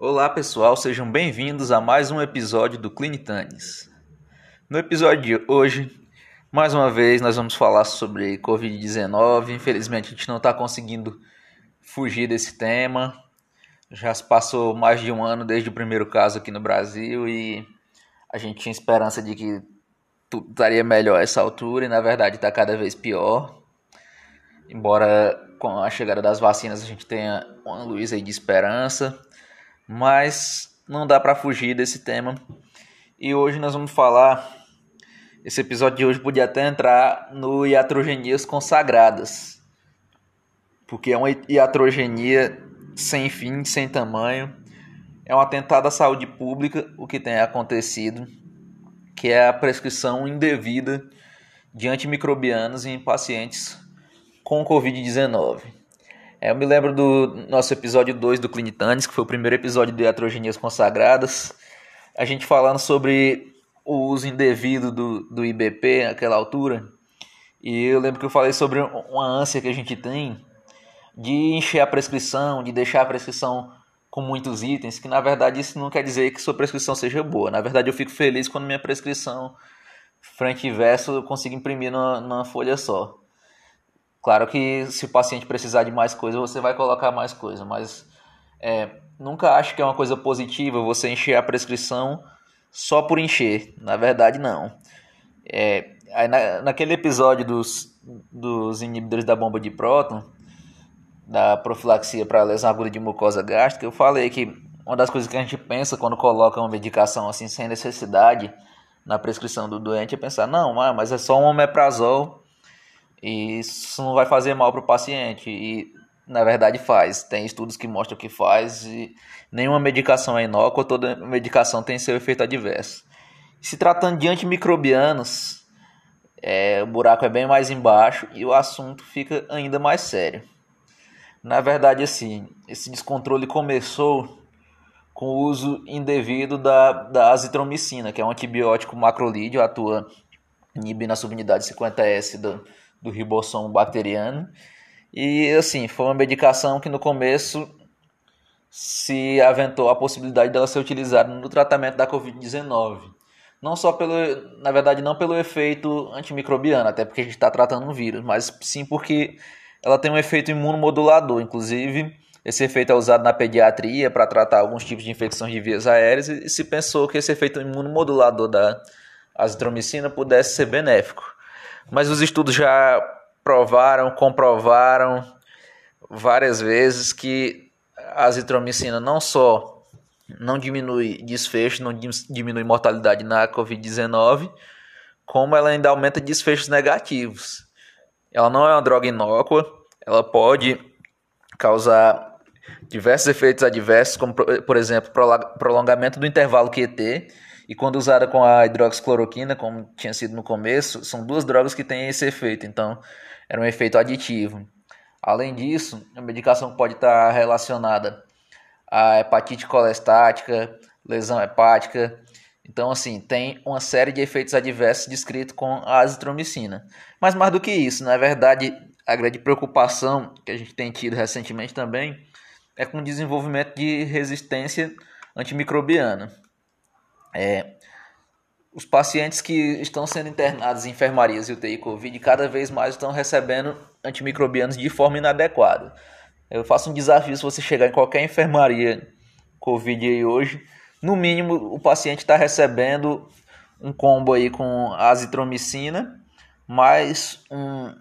Olá pessoal, sejam bem-vindos a mais um episódio do Clinitanes. No episódio de hoje, mais uma vez nós vamos falar sobre Covid-19. Infelizmente a gente não está conseguindo fugir desse tema. Já se passou mais de um ano desde o primeiro caso aqui no Brasil e a gente tinha esperança de que tudo estaria melhor a essa altura e na verdade está cada vez pior. Embora com a chegada das vacinas a gente tenha uma luz aí de esperança mas não dá para fugir desse tema. E hoje nós vamos falar. Esse episódio de hoje podia até entrar no iatrogenias consagradas, porque é uma iatrogenia sem fim, sem tamanho. É um atentado à saúde pública o que tem acontecido, que é a prescrição indevida de antimicrobianos em pacientes com Covid-19. É, eu me lembro do nosso episódio 2 do Clinitanes, que foi o primeiro episódio de Iatrogenias Consagradas. A gente falando sobre o uso indevido do, do IBP naquela altura. E eu lembro que eu falei sobre uma ânsia que a gente tem de encher a prescrição, de deixar a prescrição com muitos itens, que na verdade isso não quer dizer que sua prescrição seja boa. Na verdade eu fico feliz quando minha prescrição frente e verso eu consigo imprimir numa, numa folha só. Claro que se o paciente precisar de mais coisa, você vai colocar mais coisa, mas é, nunca acho que é uma coisa positiva você encher a prescrição só por encher. Na verdade, não. É, na, naquele episódio dos, dos inibidores da bomba de próton, da profilaxia para lesão aguda de mucosa gástrica, eu falei que uma das coisas que a gente pensa quando coloca uma medicação assim sem necessidade na prescrição do doente é pensar, não, ah, mas é só um omeprazol e isso não vai fazer mal para o paciente. E na verdade faz. Tem estudos que mostram que faz. E nenhuma medicação é inócua, toda medicação tem seu efeito adverso. Se tratando de antimicrobianos, é, o buraco é bem mais embaixo e o assunto fica ainda mais sério. Na verdade, assim, esse descontrole começou com o uso indevido da, da azitromicina, que é um antibiótico macrolídeo, atua inibindo a subunidade 50S do, do ribossomo bacteriano. E assim, foi uma medicação que no começo se aventou a possibilidade dela ser utilizada no tratamento da Covid-19. Não só pelo, na verdade, não pelo efeito antimicrobiano, até porque a gente está tratando um vírus, mas sim porque ela tem um efeito imunomodulador. Inclusive, esse efeito é usado na pediatria para tratar alguns tipos de infecções de vias aéreas e se pensou que esse efeito imunomodulador da azitromicina pudesse ser benéfico. Mas os estudos já provaram, comprovaram várias vezes que a azitromicina não só não diminui desfecho, não diminui mortalidade na Covid-19, como ela ainda aumenta desfechos negativos. Ela não é uma droga inócua, ela pode causar diversos efeitos adversos, como por exemplo, prolongamento do intervalo QT, e quando usada com a hidroxicloroquina, como tinha sido no começo, são duas drogas que têm esse efeito, então era um efeito aditivo. Além disso, a medicação pode estar relacionada à hepatite colestática, lesão hepática. Então, assim, tem uma série de efeitos adversos descritos com a azitromicina. Mas mais do que isso, na verdade, a grande preocupação que a gente tem tido recentemente também é com o desenvolvimento de resistência antimicrobiana. É, os pacientes que estão sendo internados em enfermarias e UTI Covid cada vez mais estão recebendo antimicrobianos de forma inadequada. Eu faço um desafio se você chegar em qualquer enfermaria Covid aí hoje, no mínimo o paciente está recebendo um combo aí com azitromicina mais um,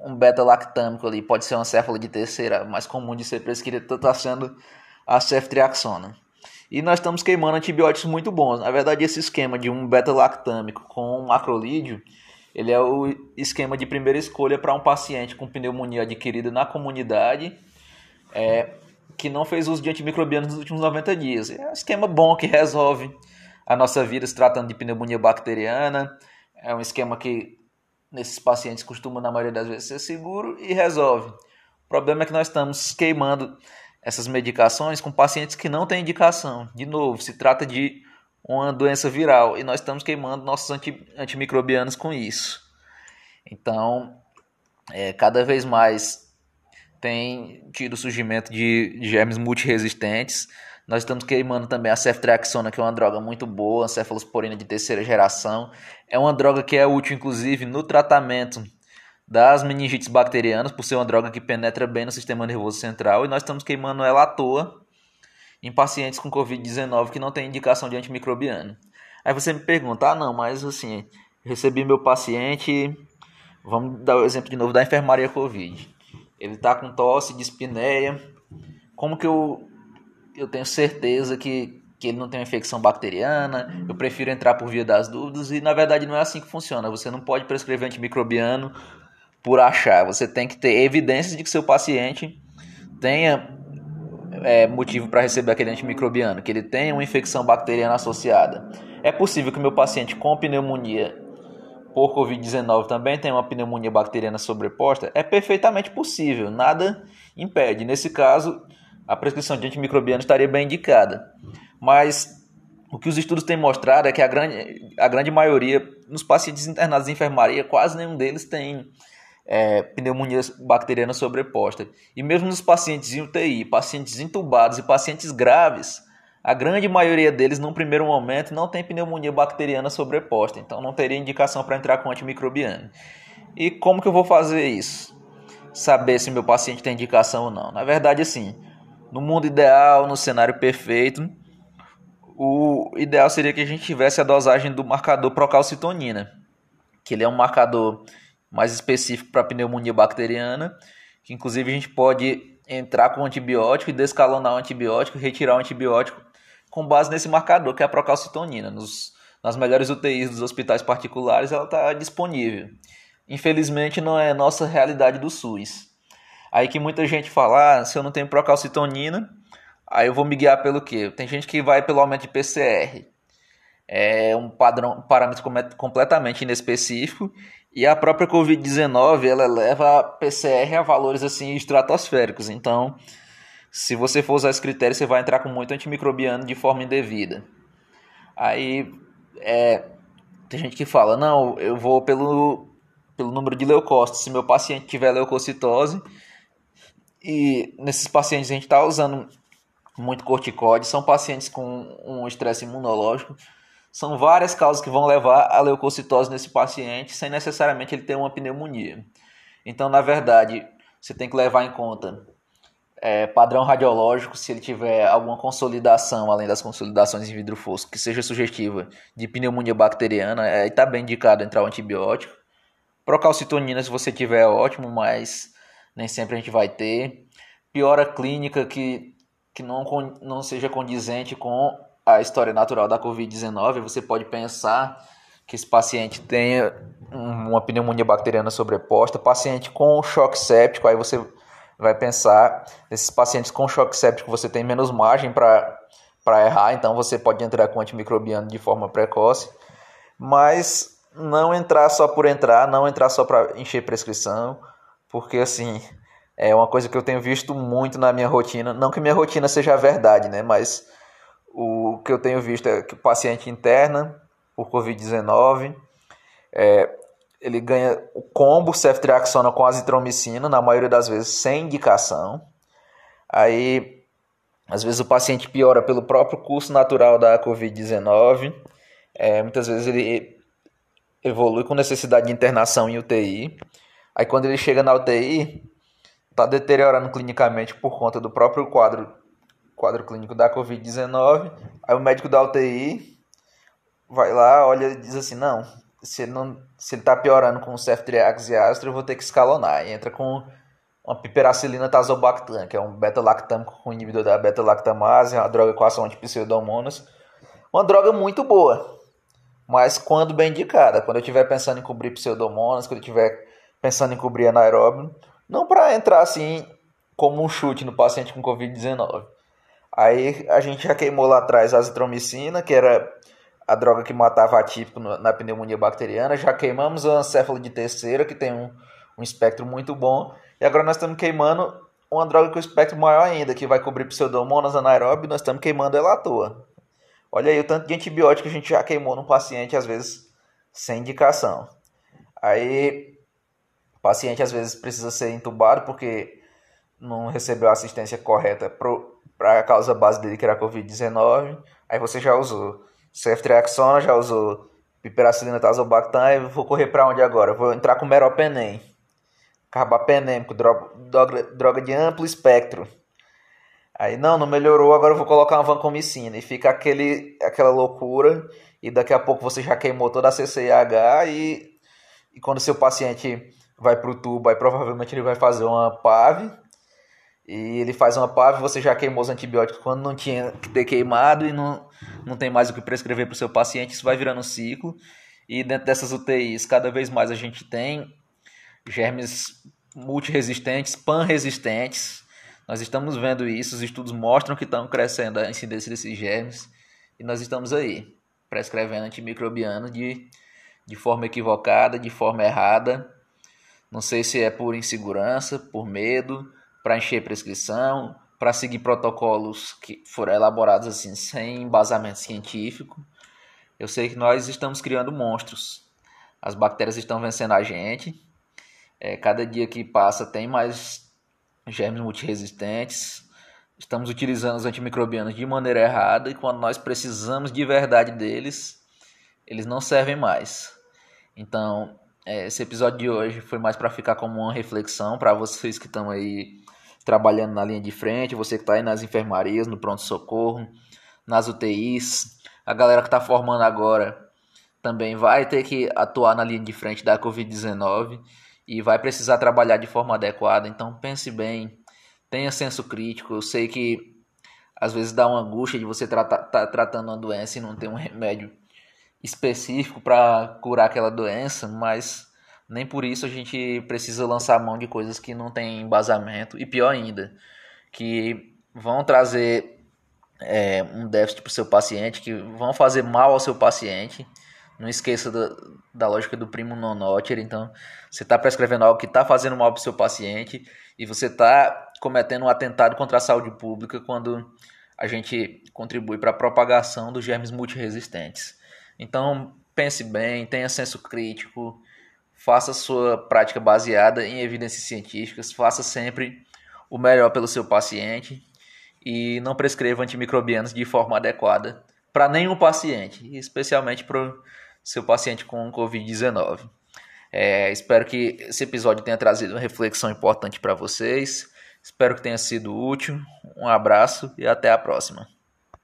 um beta-lactâmico ali, pode ser uma céfala de terceira, mais comum de ser prescrita, está sendo a ceftriaxona. E nós estamos queimando antibióticos muito bons. Na verdade, esse esquema de um beta-lactâmico com um macrolídeo, ele é o esquema de primeira escolha para um paciente com pneumonia adquirida na comunidade, é, que não fez uso de antimicrobianos nos últimos 90 dias. É um esquema bom que resolve a nossa vida se tratando de pneumonia bacteriana. É um esquema que nesses pacientes costuma, na maioria das vezes, ser seguro e resolve. O problema é que nós estamos queimando essas medicações com pacientes que não têm indicação. De novo, se trata de uma doença viral e nós estamos queimando nossos anti, antimicrobianos com isso. Então, é, cada vez mais tem tido surgimento de germes multiresistentes. Nós estamos queimando também a ceftriaxona, que é uma droga muito boa, cefalosporina de terceira geração. É uma droga que é útil, inclusive, no tratamento das meningites bacterianas, por ser uma droga que penetra bem no sistema nervoso central. E nós estamos queimando ela à toa em pacientes com Covid-19 que não tem indicação de antimicrobiano. Aí você me pergunta, ah não, mas assim, recebi meu paciente, vamos dar o exemplo de novo da enfermaria Covid. Ele está com tosse, dispneia, como que eu eu tenho certeza que, que ele não tem uma infecção bacteriana, eu prefiro entrar por via das dúvidas, e na verdade não é assim que funciona. Você não pode prescrever antimicrobiano por achar, você tem que ter evidências de que seu paciente tenha é, motivo para receber aquele antimicrobiano, que ele tenha uma infecção bacteriana associada. É possível que meu paciente com pneumonia por Covid-19 também tenha uma pneumonia bacteriana sobreposta? É perfeitamente possível, nada impede. Nesse caso, a prescrição de antimicrobiano estaria bem indicada. Mas o que os estudos têm mostrado é que a grande, a grande maioria, nos pacientes internados em enfermaria, quase nenhum deles tem é, pneumonia bacteriana sobreposta. E mesmo nos pacientes em UTI, pacientes intubados e pacientes graves, a grande maioria deles, num primeiro momento, não tem pneumonia bacteriana sobreposta. Então não teria indicação para entrar com antimicrobiano. E como que eu vou fazer isso? Saber se meu paciente tem indicação ou não. Na verdade, assim, no mundo ideal, no cenário perfeito, o ideal seria que a gente tivesse a dosagem do marcador procalcitonina, que ele é um marcador mais específico para pneumonia bacteriana, que inclusive a gente pode entrar com antibiótico e descalonar o antibiótico, retirar o antibiótico com base nesse marcador, que é a procalcitonina. Nos, nas melhores UTIs dos hospitais particulares ela está disponível. Infelizmente não é nossa realidade do SUS. Aí que muita gente fala, ah, se eu não tenho procalcitonina, aí eu vou me guiar pelo quê? Tem gente que vai pelo aumento de PCR. É um padrão, um parâmetro completamente inespecífico e a própria COVID-19 ela leva a PCR a valores assim estratosféricos. Então, se você for usar esse critério, você vai entrar com muito antimicrobiano de forma indevida. Aí, é, tem gente que fala, não, eu vou pelo, pelo número de leucócitos. Se meu paciente tiver leucocitose, e nesses pacientes a gente está usando muito corticóide, são pacientes com um estresse imunológico. São várias causas que vão levar a leucocitose nesse paciente, sem necessariamente ele ter uma pneumonia. Então, na verdade, você tem que levar em conta é, padrão radiológico, se ele tiver alguma consolidação, além das consolidações em vidro fosco, que seja sugestiva de pneumonia bacteriana, aí está bem indicado entrar o antibiótico. Procalcitonina, se você tiver, é ótimo, mas nem sempre a gente vai ter. Piora clínica que, que não, não seja condizente com a história natural da Covid-19, você pode pensar que esse paciente tenha uma pneumonia bacteriana sobreposta, paciente com choque séptico, aí você vai pensar, esses pacientes com choque séptico você tem menos margem para errar, então você pode entrar com antimicrobiano de forma precoce, mas não entrar só por entrar, não entrar só para encher prescrição, porque assim, é uma coisa que eu tenho visto muito na minha rotina, não que minha rotina seja a verdade, né, mas o que eu tenho visto é que o paciente interna por Covid-19, é, ele ganha o combo ceftriaxona com azitromicina, na maioria das vezes sem indicação. Aí, às vezes o paciente piora pelo próprio curso natural da Covid-19. É, muitas vezes ele evolui com necessidade de internação em UTI. Aí quando ele chega na UTI, está deteriorando clinicamente por conta do próprio quadro, quadro clínico da Covid-19. Aí o médico da UTI vai lá, olha e diz assim, não, se ele não se ele está piorando com o ceftriax e astro, eu vou ter que escalonar. E entra com uma piperacilina tazobactam, que é um beta-lactâmico com inibidor da beta-lactamase, uma droga com ação antipseudomonas. Uma droga muito boa, mas quando bem indicada. Quando eu estiver pensando em cobrir pseudomonas, quando eu estiver pensando em cobrir anaeróbio, não para entrar assim como um chute no paciente com Covid-19. Aí a gente já queimou lá atrás a azitromicina, que era a droga que matava atípico na pneumonia bacteriana. Já queimamos a ancéfalo de terceira, que tem um, um espectro muito bom. E agora nós estamos queimando uma droga com espectro maior ainda, que vai cobrir pseudomonas anaeróbio, nós estamos queimando ela à toa. Olha aí o tanto de antibiótico que a gente já queimou no paciente, às vezes sem indicação. Aí paciente às vezes precisa ser entubado porque não recebeu a assistência correta para a causa base dele, que era a Covid-19. Aí você já usou ceftriaxona, já usou piperacilina, tazobactam. E vou correr para onde agora? Vou entrar com meropenem, carbapenêmico, droga, droga de amplo espectro. Aí, não, não melhorou, agora eu vou colocar uma vancomicina. E fica aquele, aquela loucura. E daqui a pouco você já queimou toda a CCIH. E, e quando seu paciente vai para o tubo, aí provavelmente ele vai fazer uma PAV e ele faz uma PAV, você já queimou os antibióticos quando não tinha que ter queimado e não, não tem mais o que prescrever para o seu paciente, isso vai virando um ciclo. E dentro dessas UTIs, cada vez mais a gente tem germes multiresistentes, pan-resistentes. Nós estamos vendo isso, os estudos mostram que estão crescendo a incidência desses germes e nós estamos aí, prescrevendo antimicrobiano de, de forma equivocada, de forma errada. Não sei se é por insegurança, por medo, para encher prescrição, para seguir protocolos que foram elaborados assim sem embasamento científico. Eu sei que nós estamos criando monstros. As bactérias estão vencendo a gente. É, cada dia que passa tem mais germes multiresistentes. Estamos utilizando os antimicrobianos de maneira errada e quando nós precisamos de verdade deles, eles não servem mais. Então, é, esse episódio de hoje foi mais para ficar como uma reflexão para vocês que estão aí trabalhando na linha de frente, você que está aí nas enfermarias, no pronto-socorro, nas UTIs, a galera que está formando agora também vai ter que atuar na linha de frente da Covid-19 e vai precisar trabalhar de forma adequada. Então pense bem, tenha senso crítico. Eu sei que às vezes dá uma angústia de você estar tá tratando uma doença e não ter um remédio específico para curar aquela doença, mas nem por isso a gente precisa lançar mão de coisas que não tem embasamento e pior ainda, que vão trazer é, um déficit para o seu paciente, que vão fazer mal ao seu paciente. Não esqueça da, da lógica do primo non nocere. Então, você está prescrevendo algo que está fazendo mal para o seu paciente e você está cometendo um atentado contra a saúde pública quando a gente contribui para a propagação dos germes multiresistentes. Então, pense bem, tenha senso crítico, faça sua prática baseada em evidências científicas, faça sempre o melhor pelo seu paciente e não prescreva antimicrobianos de forma adequada para nenhum paciente, especialmente para o seu paciente com Covid-19. É, espero que esse episódio tenha trazido uma reflexão importante para vocês. Espero que tenha sido útil. Um abraço e até a próxima.